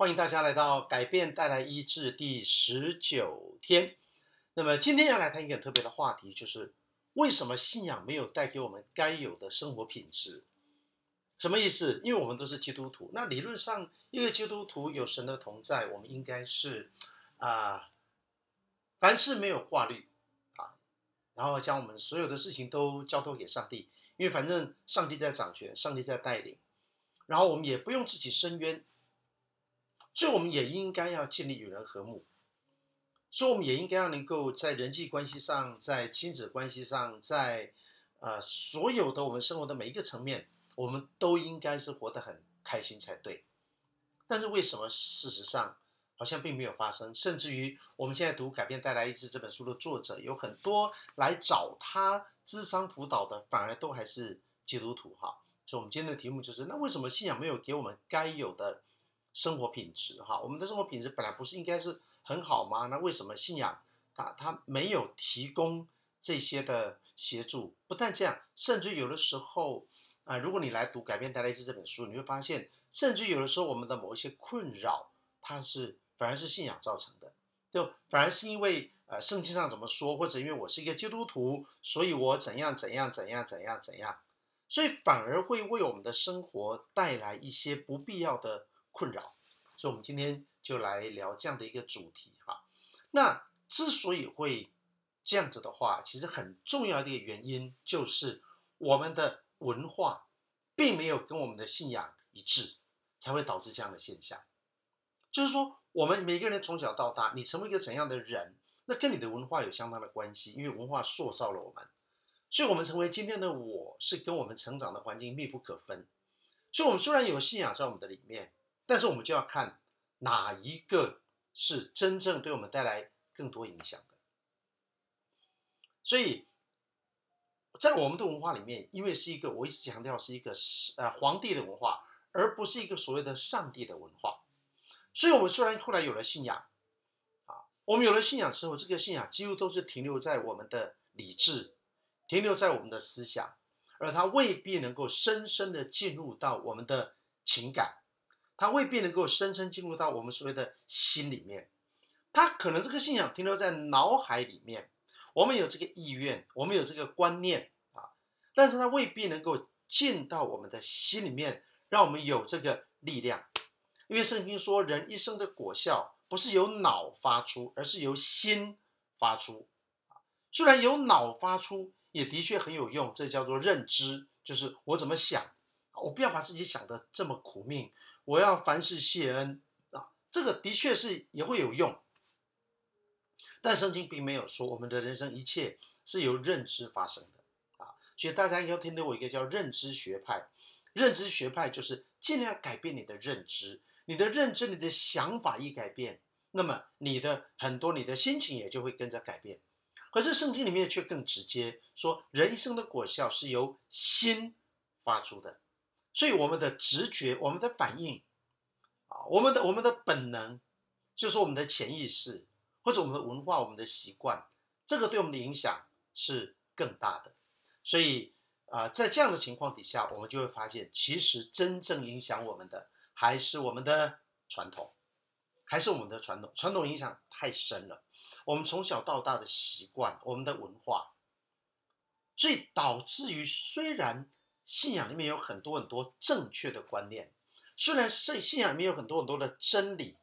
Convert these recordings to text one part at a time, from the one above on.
欢迎大家来到改变带来医治第十九天。那么今天要来谈一个特别的话题，就是为什么信仰没有带给我们该有的生活品质？什么意思？因为我们都是基督徒，那理论上一个基督徒有神的同在，我们应该是啊、凡事没有挂虑啊，然后将我们所有的事情都交托给上帝，因为反正上帝在掌权，上帝在带领，然后我们也不用自己伸冤。所以，我们也应该要尽力与人和睦。所以，我们也应该要能够在人际关系上，在亲子关系上，在呃所有的我们生活的每一个层面，我们都应该是活得很开心才对。但是，为什么事实上好像并没有发生？甚至于，我们现在读《改变带来医治》这本书的作者，有很多来找他咨商辅导的，反而都还是基督徒哈。所以，我们今天的题目就是：那为什么信仰没有给我们该有的？生活品质哈，我们的生活品质本来不是应该是很好吗？那为什么信仰它它没有提供这些的协助？不但这样，甚至有的时候啊、如果你来读《改变带来医治》这本书，你会发现，甚至有的时候我们的某一些困扰，它是反而是信仰造成的，就反而是因为呃圣经上怎么说，或者因为我是一个基督徒，所以我怎样怎样怎样怎样怎样，所以反而会为我们的生活带来一些不必要的。困扰，所以，我们今天就来聊这样的一个主题哈。那之所以会这样子的话，其实很重要的一个原因就是我们的文化并没有跟我们的信仰一致，才会导致这样的现象。就是说，我们每个人从小到大，你成为一个怎样的人，那跟你的文化有相当的关系，因为文化塑造了我们，所以我们成为今天的我是跟我们成长的环境密不可分。所以，我们虽然有信仰在我们的里面。但是我们就要看哪一个是真正对我们带来更多影响的。所以，在我们的文化里面，因为是一个我一直强调是一个呃皇帝的文化，而不是一个所谓的上帝的文化。所以，我们虽然后来有了信仰，啊，我们有了信仰之后，这个信仰几乎都是停留在我们的理智，停留在我们的思想，而它未必能够深深的进入到我们的情感。它未必能够深深进入到我们所谓的心里面，它可能这个信仰停留在脑海里面，我们有这个意愿，我们有这个观念啊，但是它未必能够进到我们的心里面，让我们有这个力量。因为圣经说，人一生的果效不是由脑发出，而是由心发出。虽然由脑发出，也的确很有用，这叫做认知，就是我怎么想，我不要把自己想得这么苦命。我要凡事谢恩啊，这个的确是也会有用，但圣经并没有说我们的人生一切是由认知发生的啊，所以大家要听到我一个叫认知学派，认知学派就是尽量改变你的认知，你的认知、你的想法一改变，那么你的很多你的心情也就会跟着改变。可是圣经里面却更直接说，人生的果效是由心发出的。所以我们的直觉、我们的反应，啊，我们的我们的本能，就是我们的潜意识，或者我们的文化、我们的习惯，这个对我们的影响是更大的。所以啊，在这样的情况底下，我们就会发现，其实真正影响我们的还是我们的传统，还是我们的传统。传统影响太深了，我们从小到大的习惯，我们的文化，所以导致于虽然。信仰里面有很多很多正确的观念，虽然圣信仰里面有很多很多的真理，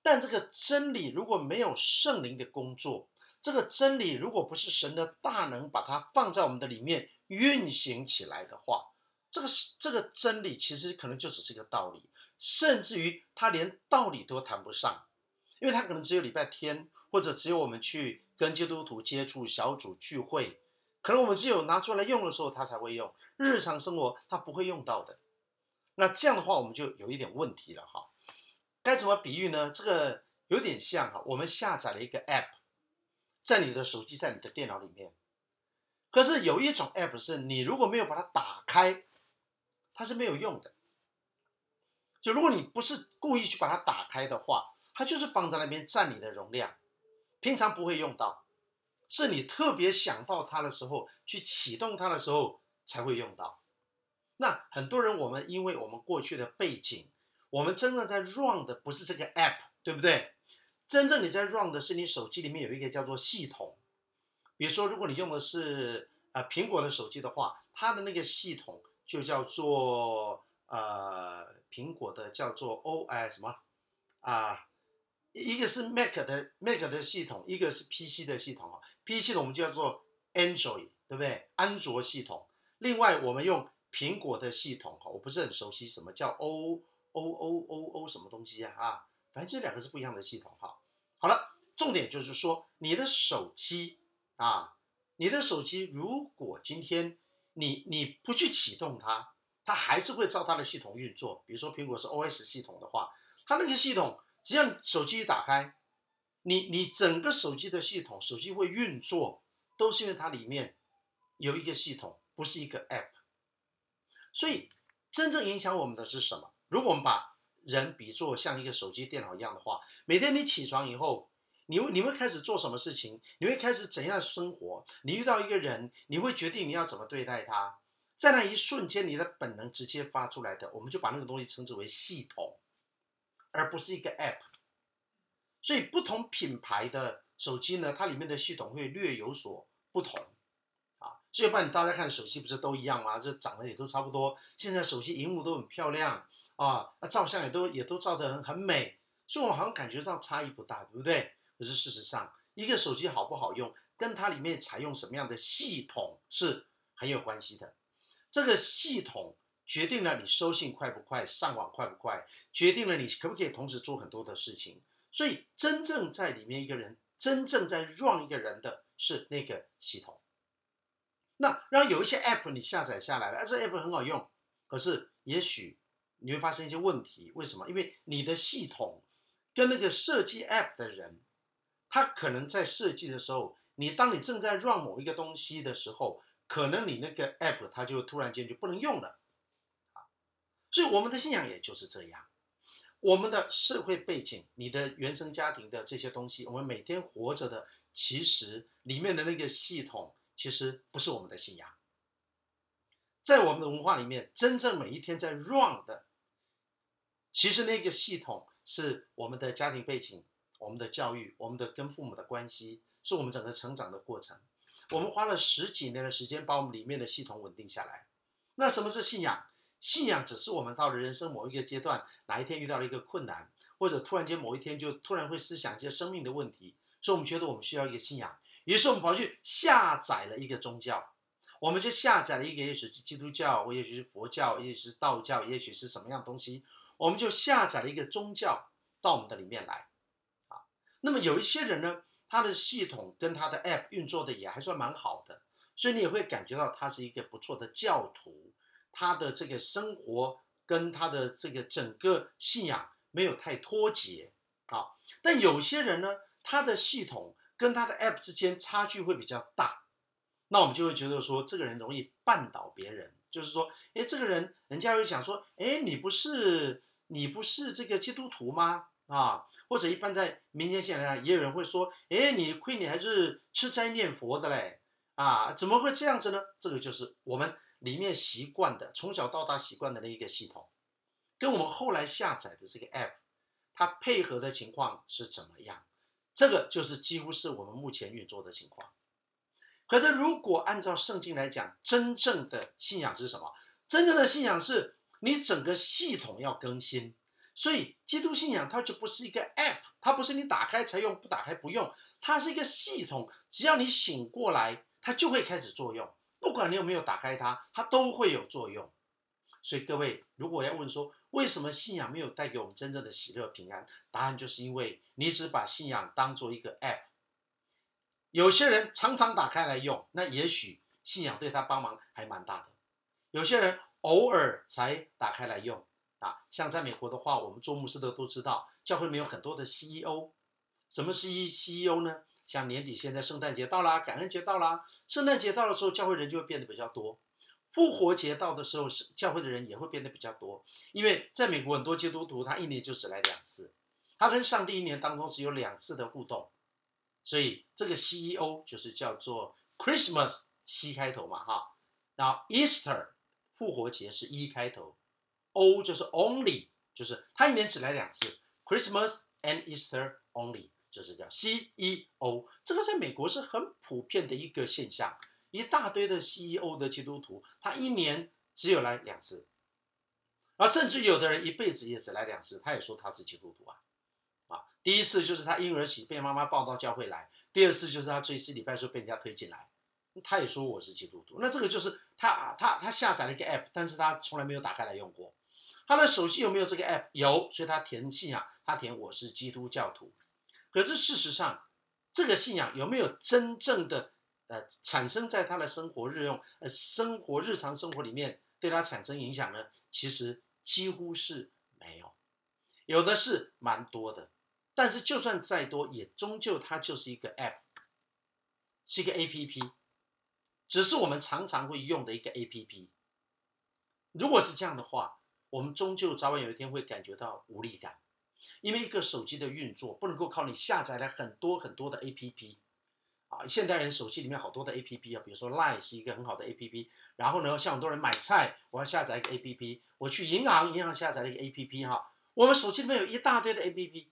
但这个真理如果没有圣灵的工作，这个真理如果不是神的大能把它放在我们的里面运行起来的话，这个这个真理其实可能就只是一个道理，甚至于它连道理都谈不上，因为它可能只有礼拜天，或者只有我们去跟基督徒接触小组聚会。可能我们只有拿出来用的时候，它才会用。日常生活它不会用到的。那这样的话，我们就有一点问题了哈。该怎么比喻呢？这个有点像哈，我们下载了一个 app，在你的手机，在你的电脑里面。可是有一种 app 是你如果没有把它打开，它是没有用的。就如果你不是故意去把它打开的话，它就是放在那边占你的容量，平常不会用到。是你特别想到它的时候，去启动它的时候才会用到。那很多人，我们因为我们过去的背景，我们真正在 run 的不是这个 app，对不对？真正你在 run 的是你手机里面有一个叫做系统。比如说，如果你用的是呃苹果的手机的话，它的那个系统就叫做呃苹果的叫做 O 哎什么啊？一个是 Mac 的 Mac 的系统，一个是 PC 的系统啊。P 系统我们就叫做 Android，对不对？安卓系统。另外，我们用苹果的系统哈，我不是很熟悉什么叫 O O O O O 什么东西啊啊，反正这两个是不一样的系统哈。好了，重点就是说，你的手机啊，你的手机如果今天你你不去启动它，它还是会照它的系统运作。比如说苹果是 OS 系统的话，它那个系统。只要手机一打开，你你整个手机的系统，手机会运作，都是因为它里面有一个系统，不是一个 App。所以真正影响我们的是什么？如果我们把人比作像一个手机、电脑一样的话，每天你起床以后，你会你会开始做什么事情？你会开始怎样生活？你遇到一个人，你会决定你要怎么对待他，在那一瞬间，你的本能直接发出来的，我们就把那个东西称之为系统。而不是一个 App，所以不同品牌的手机呢，它里面的系统会略有所不同啊。所以不然大家看手机不是都一样吗？这长得也都差不多。现在手机荧幕都很漂亮啊，那照相也都也都照得很很美，所以我好像感觉到差异不大，对不对？可是事实上，一个手机好不好用，跟它里面采用什么样的系统是很有关系的。这个系统。决定了你收信快不快，上网快不快，决定了你可不可以同时做很多的事情。所以，真正在里面一个人，真正在 run 一个人的是那个系统。那然后有一些 app 你下载下来了，这 app 很好用，可是也许你会发生一些问题。为什么？因为你的系统跟那个设计 app 的人，他可能在设计的时候，你当你正在 run 某一个东西的时候，可能你那个 app 它就突然间就不能用了。啊所以我们的信仰也就是这样，我们的社会背景、你的原生家庭的这些东西，我们每天活着的，其实里面的那个系统，其实不是我们的信仰。在我们的文化里面，真正每一天在 run 的，其实那个系统是我们的家庭背景、我们的教育、我们的跟父母的关系，是我们整个成长的过程。我们花了十几年的时间，把我们里面的系统稳定下来。那什么是信仰？信仰只是我们到了人生某一个阶段，哪一天遇到了一个困难，或者突然间某一天就突然会思想一些生命的问题，所以我们觉得我们需要一个信仰，于是我们跑去下载了一个宗教，我们就下载了一个，也许是基督教，或也许是佛教，也许是道教，也许是什么样东西，我们就下载了一个宗教到我们的里面来，啊，那么有一些人呢，他的系统跟他的 app 运作的也还算蛮好的，所以你也会感觉到他是一个不错的教徒。他的这个生活跟他的这个整个信仰没有太脱节啊，但有些人呢，他的系统跟他的 app 之间差距会比较大，那我们就会觉得说，这个人容易绊倒别人，就是说，诶，这个人人家会讲说，诶，你不是你不是这个基督徒吗？啊，或者一般在民间现象也有人会说，诶，你亏你还是吃斋念佛的嘞，啊，怎么会这样子呢？这个就是我们。里面习惯的，从小到大习惯的那一个系统，跟我们后来下载的这个 app，它配合的情况是怎么样？这个就是几乎是我们目前运作的情况。可是如果按照圣经来讲，真正的信仰是什么？真正的信仰是你整个系统要更新。所以基督信仰它就不是一个 app，它不是你打开才用，不打开不用，它是一个系统。只要你醒过来，它就会开始作用。不管你有没有打开它，它都会有作用。所以各位，如果要问说为什么信仰没有带给我们真正的喜乐平安，答案就是因为你只把信仰当做一个 app。有些人常常打开来用，那也许信仰对他帮忙还蛮大的。有些人偶尔才打开来用啊，像在美国的话，我们做牧师的都知道，教会里面有很多的 CEO。什么是 CEO 呢？像年底，现在圣诞节到啦，感恩节到啦。圣诞节到的时候，教会人就会变得比较多；复活节到的时候，是教会的人也会变得比较多。因为在美国，很多基督徒他一年就只来两次，他跟上帝一年当中只有两次的互动，所以这个 CEO 就是叫做 Christmas，C 开头嘛哈，然后 Easter 复活节是 E 开头，O 就是 Only 就是他一年只来两次，Christmas and Easter only，就是叫 CEO。这个在美国是很普遍的一个现象，一大堆的 CEO 的基督徒，他一年只有来两次，而甚至有的人一辈子也只来两次，他也说他是基督徒啊。啊，第一次就是他婴儿喜被妈妈抱到教会来，第二次就是他追思礼拜时候被人家推进来。他也说我是基督徒，那这个就是他他他下载了一个 app，但是他从来没有打开来用过。他的手机有没有这个 app？有，所以他填信啊，他填我是基督教徒。可是事实上，这个信仰有没有真正的呃产生在他的生活日用呃生活日常生活里面对他产生影响呢？其实几乎是没有，有的是蛮多的，但是就算再多，也终究它就是一个 app，是一个 app。只是我们常常会用的一个 APP。如果是这样的话，我们终究早晚有一天会感觉到无力感，因为一个手机的运作不能够靠你下载了很多很多的 APP 啊。现代人手机里面好多的 APP 啊，比如说 Line 是一个很好的 APP。然后呢，像很多人买菜，我要下载一个 APP。我去银行，银行下载了一个 APP 哈。我们手机里面有一大堆的 APP，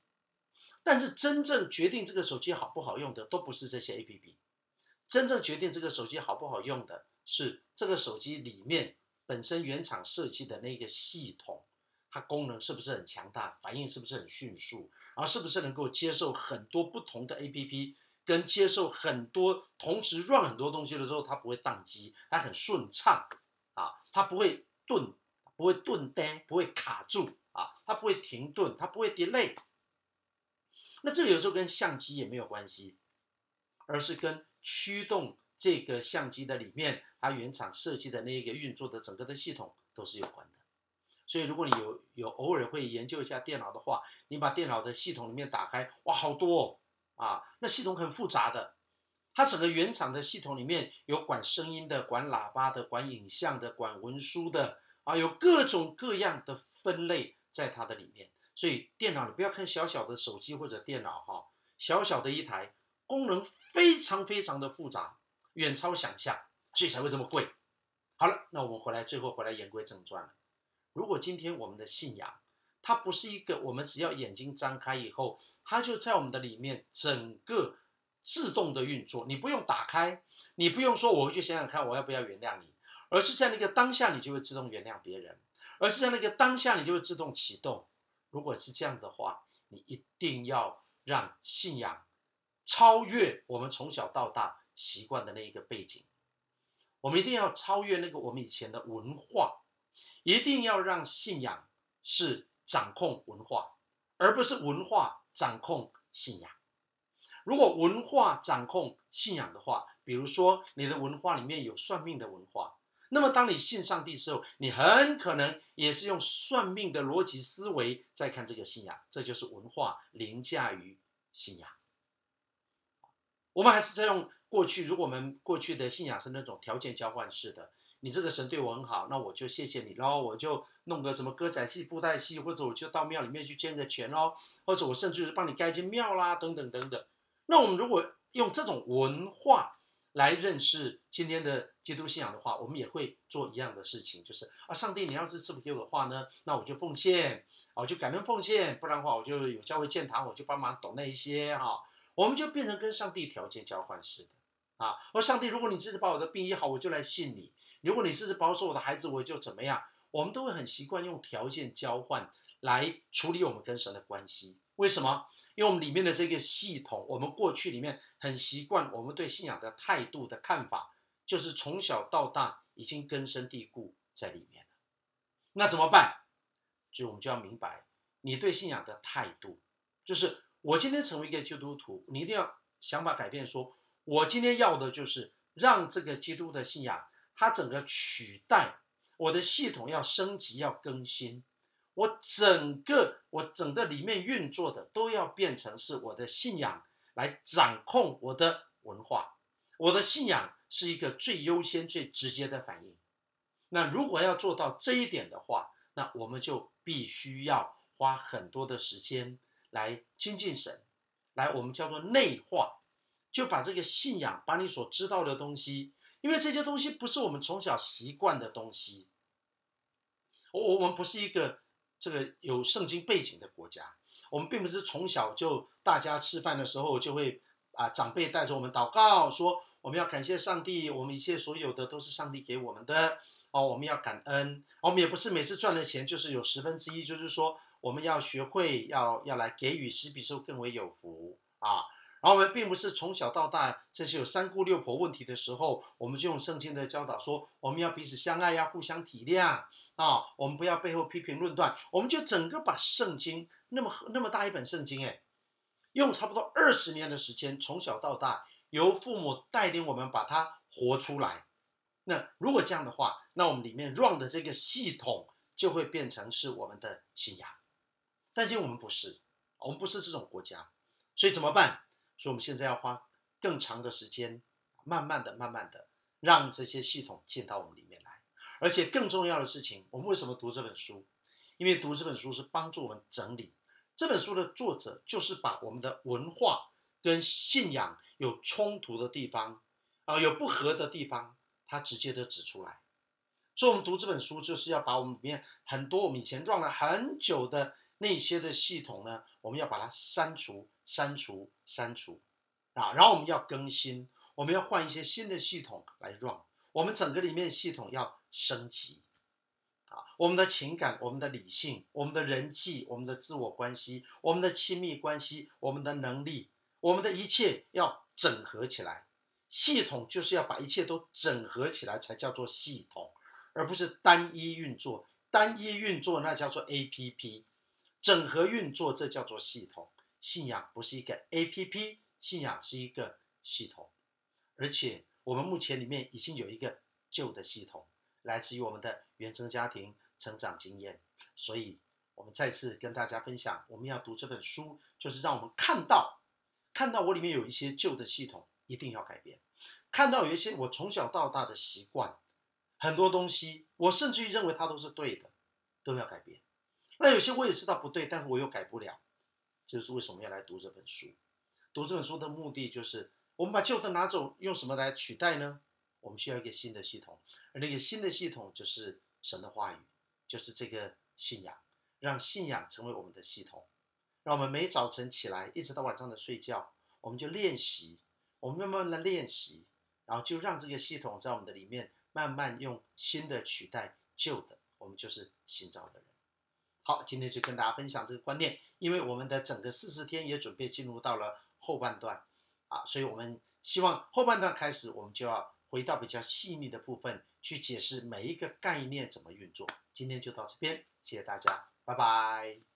但是真正决定这个手机好不好用的，都不是这些 APP。真正决定这个手机好不好用的是这个手机里面本身原厂设计的那个系统，它功能是不是很强大，反应是不是很迅速，然后是不是能够接受很多不同的 APP，跟接受很多同时 run 很多东西的时候，它不会宕机，它很顺畅啊，它不会顿，不会顿呆，不会卡住啊，它不会停顿，它不会 delay。那这个有时候跟相机也没有关系，而是跟驱动这个相机的里面，它原厂设计的那一个运作的整个的系统都是有关的。所以，如果你有有偶尔会研究一下电脑的话，你把电脑的系统里面打开，哇，好多哦，啊！那系统很复杂的，它整个原厂的系统里面有管声音的、管喇叭的、管影像的、管文书的啊，有各种各样的分类在它的里面。所以，电脑你不要看小小的手机或者电脑哈，小小的一台。功能非常非常的复杂，远超想象，所以才会这么贵。好了，那我们回来，最后回来言归正传了。如果今天我们的信仰，它不是一个我们只要眼睛张开以后，它就在我们的里面整个自动的运作，你不用打开，你不用说我回去想想看我要不要原谅你，而是在那个当下你就会自动原谅别人，而是在那个当下你就会自动启动。如果是这样的话，你一定要让信仰。超越我们从小到大习惯的那一个背景，我们一定要超越那个我们以前的文化，一定要让信仰是掌控文化，而不是文化掌控信仰。如果文化掌控信仰的话，比如说你的文化里面有算命的文化，那么当你信上帝的时候，你很可能也是用算命的逻辑思维在看这个信仰，这就是文化凌驾于信仰。我们还是在用过去，如果我们过去的信仰是那种条件交换式的，你这个神对我很好，那我就谢谢你喽，我就弄个什么歌仔戏、布袋戏，或者我就到庙里面去捐个钱喽，或者我甚至是帮你盖一间庙啦，等等等等。那我们如果用这种文化来认识今天的基督信仰的话，我们也会做一样的事情，就是啊，上帝，你要是赐福给我的话呢，那我就奉献，我就感恩奉献，不然的话我就有教会建堂，我就帮忙懂那一些哈。我们就变成跟上帝条件交换似的啊！而上帝，如果你这次把我的病医好，我就来信你；如果你这次保守我的孩子，我就怎么样？我们都会很习惯用条件交换来处理我们跟神的关系。为什么？因为我们里面的这个系统，我们过去里面很习惯，我们对信仰的态度的看法，就是从小到大已经根深蒂固在里面了。那怎么办？所以我们就要明白，你对信仰的态度就是。我今天成为一个基督徒，你一定要想法改变说。我今天要的就是让这个基督的信仰，它整个取代我的系统，要升级，要更新。我整个我整个里面运作的都要变成是我的信仰来掌控我的文化。我的信仰是一个最优先、最直接的反应。那如果要做到这一点的话，那我们就必须要花很多的时间。来亲近神，来我们叫做内化，就把这个信仰，把你所知道的东西，因为这些东西不是我们从小习惯的东西，我我们不是一个这个有圣经背景的国家，我们并不是从小就大家吃饭的时候就会啊长辈带着我们祷告说，我们要感谢上帝，我们一切所有的都是上帝给我们的哦，我们要感恩。我们也不是每次赚的钱就是有十分之一，就是说我们要学会要要来给予，使比受更为有福啊。然后我们并不是从小到大，这些有三姑六婆问题的时候，我们就用圣经的教导说，我们要彼此相爱，要互相体谅啊，我们不要背后批评论断，我们就整个把圣经那么那么大一本圣经，哎，用差不多二十年的时间，从小到大，由父母带领我们把它活出来。那如果这样的话，那我们里面 run 的这个系统就会变成是我们的信仰。但今天我们不是，我们不是这种国家，所以怎么办？所以，我们现在要花更长的时间，慢慢的、慢慢的，让这些系统进到我们里面来。而且，更重要的事情，我们为什么读这本书？因为读这本书是帮助我们整理。这本书的作者就是把我们的文化跟信仰有冲突的地方，啊，有不合的地方，他直接的指出来。所以，我们读这本书就是要把我们里面很多我们以前撞了很久的那些的系统呢，我们要把它删除。删除，删除，啊，然后我们要更新，我们要换一些新的系统来 run，我们整个里面系统要升级，啊，我们的情感、我们的理性、我们的人际、我们的自我关系、我们的亲密关系、我们的能力，我们的一切要整合起来。系统就是要把一切都整合起来才叫做系统，而不是单一运作。单一运作那叫做 APP，整合运作这叫做系统。信仰不是一个 APP，信仰是一个系统，而且我们目前里面已经有一个旧的系统，来自于我们的原生家庭成长经验，所以我们再次跟大家分享，我们要读这本书，就是让我们看到，看到我里面有一些旧的系统，一定要改变，看到有一些我从小到大的习惯，很多东西我甚至于认为它都是对的，都要改变。那有些我也知道不对，但是我又改不了。这就是为什么要来读这本书。读这本书的目的就是，我们把旧的拿走，用什么来取代呢？我们需要一个新的系统，而那个新的系统就是神的话语，就是这个信仰，让信仰成为我们的系统。让我们每早晨起来，一直到晚上的睡觉，我们就练习，我们慢慢的练习，然后就让这个系统在我们的里面慢慢用新的取代旧的，我们就是新造的人。好，今天就跟大家分享这个观念，因为我们的整个四十天也准备进入到了后半段，啊，所以我们希望后半段开始，我们就要回到比较细腻的部分去解释每一个概念怎么运作。今天就到这边，谢谢大家，拜拜。